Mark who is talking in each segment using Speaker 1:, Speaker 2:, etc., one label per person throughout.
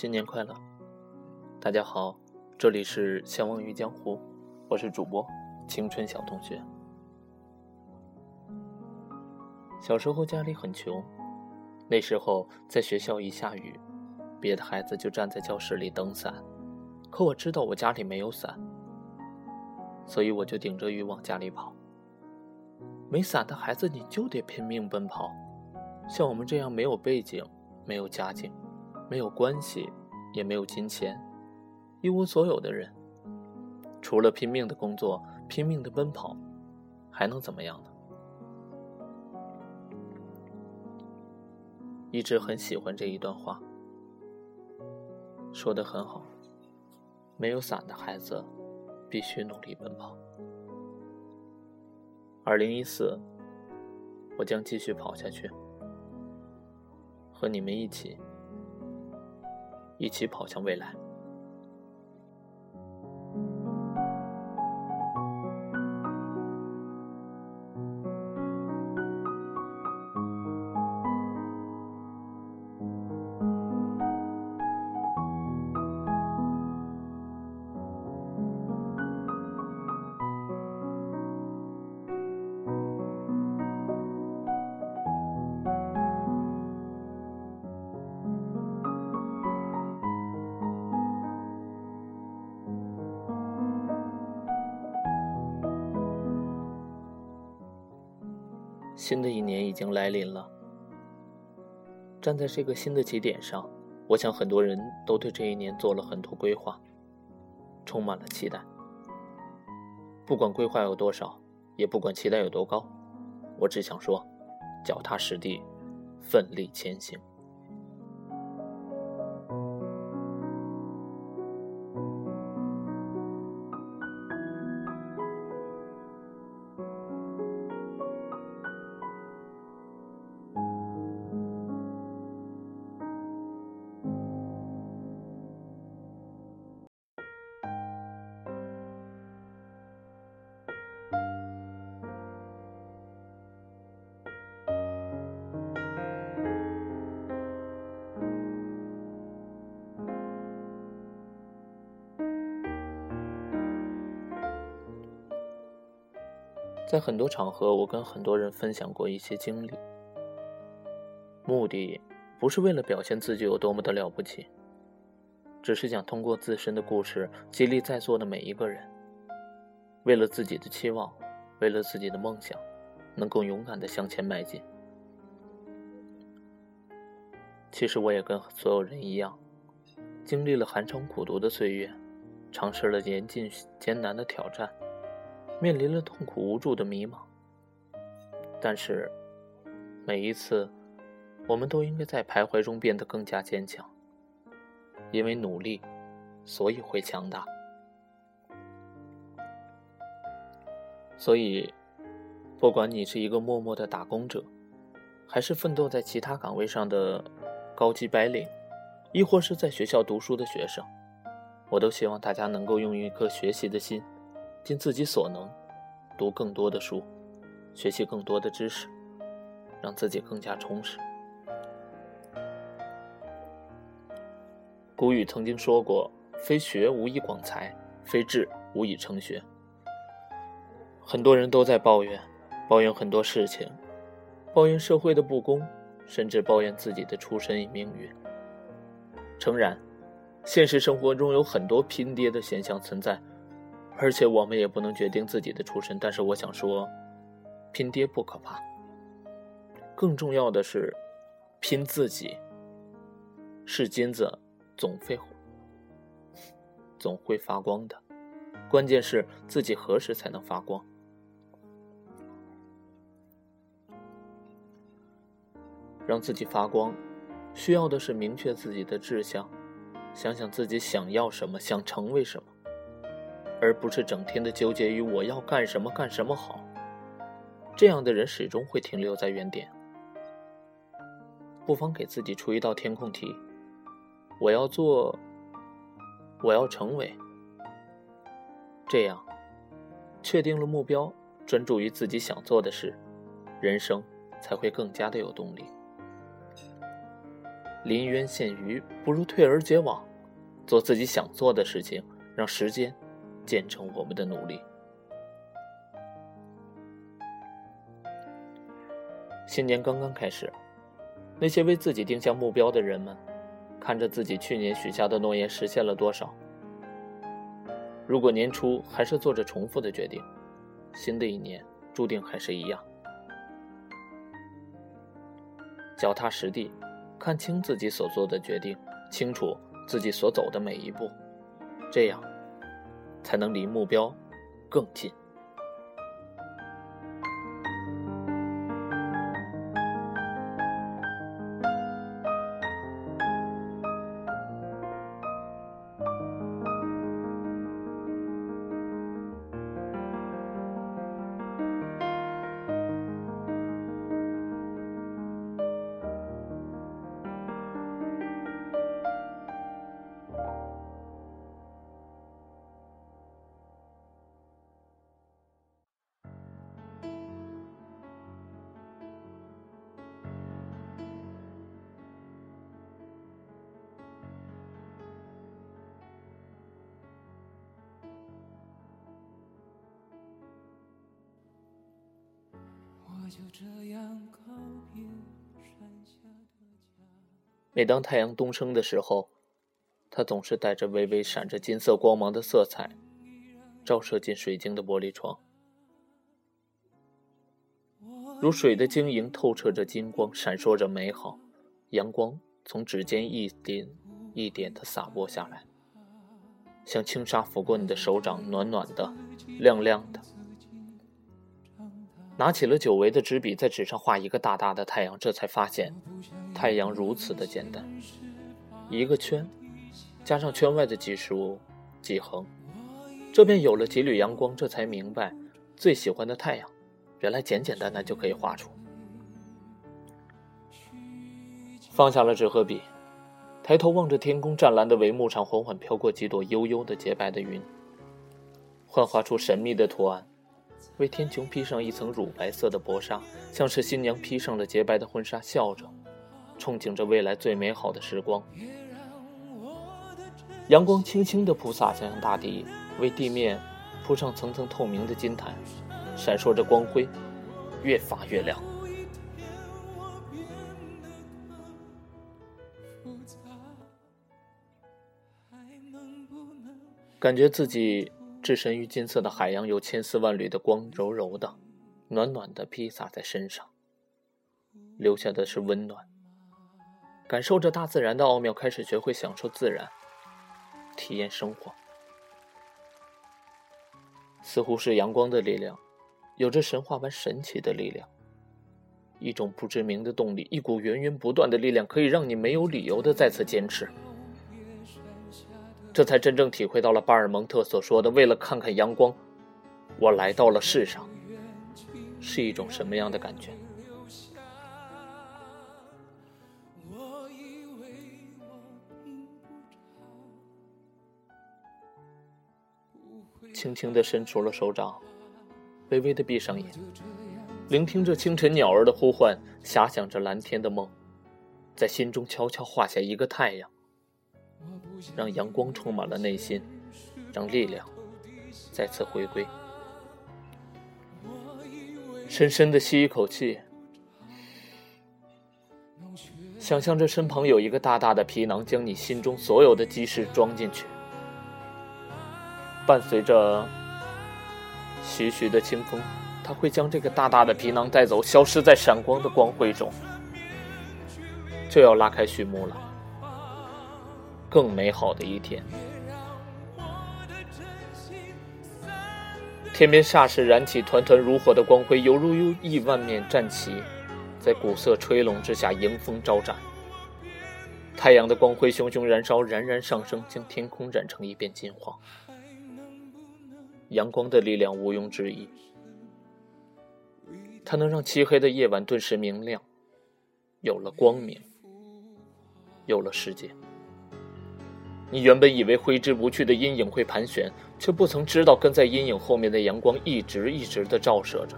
Speaker 1: 新年快乐！大家好，这里是相忘于江湖，我是主播青春小同学。小时候家里很穷，那时候在学校一下雨，别的孩子就站在教室里等伞，可我知道我家里没有伞，所以我就顶着雨往家里跑。没伞的孩子，你就得拼命奔跑。像我们这样没有背景、没有家境、没有关系，也没有金钱，一无所有的人，除了拼命的工作、拼命的奔跑，还能怎么样呢？一直很喜欢这一段话，说的很好。没有伞的孩子，必须努力奔跑。二零一四，我将继续跑下去，和你们一起，一起跑向未来。新的一年已经来临了，站在这个新的起点上，我想很多人都对这一年做了很多规划，充满了期待。不管规划有多少，也不管期待有多高，我只想说，脚踏实地，奋力前行。在很多场合，我跟很多人分享过一些经历，目的不是为了表现自己有多么的了不起，只是想通过自身的故事激励在座的每一个人，为了自己的期望，为了自己的梦想，能够勇敢的向前迈进。其实我也跟所有人一样，经历了寒窗苦读的岁月，尝试了严峻艰难的挑战。面临了痛苦无助的迷茫，但是每一次，我们都应该在徘徊中变得更加坚强。因为努力，所以会强大。所以，不管你是一个默默的打工者，还是奋斗在其他岗位上的高级白领，亦或是在学校读书的学生，我都希望大家能够用一颗学习的心。尽自己所能，读更多的书，学习更多的知识，让自己更加充实。古语曾经说过：“非学无以广才，非志无以成学。”很多人都在抱怨，抱怨很多事情，抱怨社会的不公，甚至抱怨自己的出身与命运。诚然，现实生活中有很多拼爹的现象存在。而且我们也不能决定自己的出身，但是我想说，拼爹不可怕，更重要的是拼自己。是金子，总会总会发光的，关键是自己何时才能发光。让自己发光，需要的是明确自己的志向，想想自己想要什么，想成为什么。而不是整天的纠结于我要干什么干什么好，这样的人始终会停留在原点。不妨给自己出一道填空题：我要做，我要成为。这样，确定了目标，专注于自己想做的事，人生才会更加的有动力。临渊羡鱼，不如退而结网，做自己想做的事情，让时间见证我们的努力。新年刚刚开始，那些为自己定下目标的人们，看着自己去年许下的诺言实现了多少。如果年初还是做着重复的决定，新的一年注定还是一样。脚踏实地，看清自己所做的决定，清楚自己所走的每一步，这样才能离目标更近。每当太阳东升的时候，它总是带着微微闪着金色光芒的色彩，照射进水晶的玻璃窗，如水的晶莹透彻着金光，闪烁着美好。阳光从指尖一点一点的洒落下来，像轻纱拂过你的手掌，暖暖的，亮亮的。拿起了久违的纸笔，在纸上画一个大大的太阳，这才发现，太阳如此的简单，一个圈，加上圈外的几竖、几横，这便有了几缕阳光。这才明白，最喜欢的太阳，原来简简单单就可以画出。放下了纸和笔，抬头望着天空，湛蓝的帷幕上缓缓飘过几朵悠悠的洁白的云，幻化出神秘的图案。为天穹披上一层乳白色的薄纱，像是新娘披上了洁白的婚纱，笑着，憧憬着未来最美好的时光。阳光轻轻地铺洒向大地，为地面铺上层层透明的金毯，闪烁着光辉，越发越亮。感觉自己。置身于金色的海洋，有千丝万缕的光，柔柔的、暖暖的披洒在身上，留下的是温暖。感受着大自然的奥妙，开始学会享受自然，体验生活。似乎是阳光的力量，有着神话般神奇的力量，一种不知名的动力，一股源源不断的力量，可以让你没有理由的再次坚持。这才真正体会到了巴尔蒙特所说的“为了看看阳光，我来到了世上”是一种什么样的感觉。轻轻的伸出了手掌，微微的闭上眼，聆听着清晨鸟儿的呼唤，遐想着蓝天的梦，在心中悄悄画下一个太阳。让阳光充满了内心，让力量再次回归。深深的吸一口气，想象着身旁有一个大大的皮囊，将你心中所有的积事装进去。伴随着徐徐的清风，它会将这个大大的皮囊带走，消失在闪光的光辉中。就要拉开序幕了。更美好的一天，天边霎时燃起团团如火的光辉，犹如亿万面战旗，在古色吹拢之下迎风招展。太阳的光辉熊熊燃烧，冉冉上升，将天空染成一片金黄。阳光的力量毋庸置疑，它能让漆黑的夜晚顿时明亮，有了光明，有了世界。你原本以为挥之不去的阴影会盘旋，却不曾知道跟在阴影后面的阳光一直一直的照射着。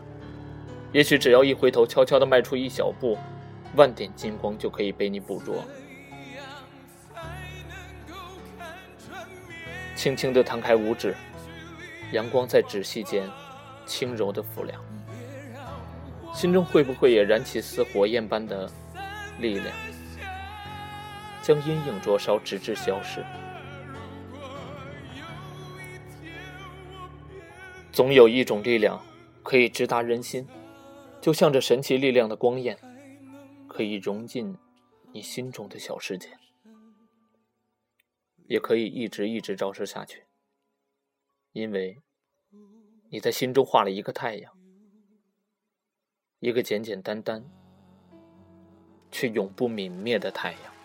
Speaker 1: 也许只要一回头，悄悄的迈出一小步，万点金光就可以被你捕捉。轻轻的摊开五指，阳光在指隙间轻柔的抚亮，心中会不会也燃起似火焰般的力量？将阴影灼烧，直至消失？总有一种力量可以直达人心，就像这神奇力量的光焰，可以融进你心中的小世界。也可以一直一直照射下去，因为你在心中画了一个太阳，一个简简单单却永不泯灭的太阳。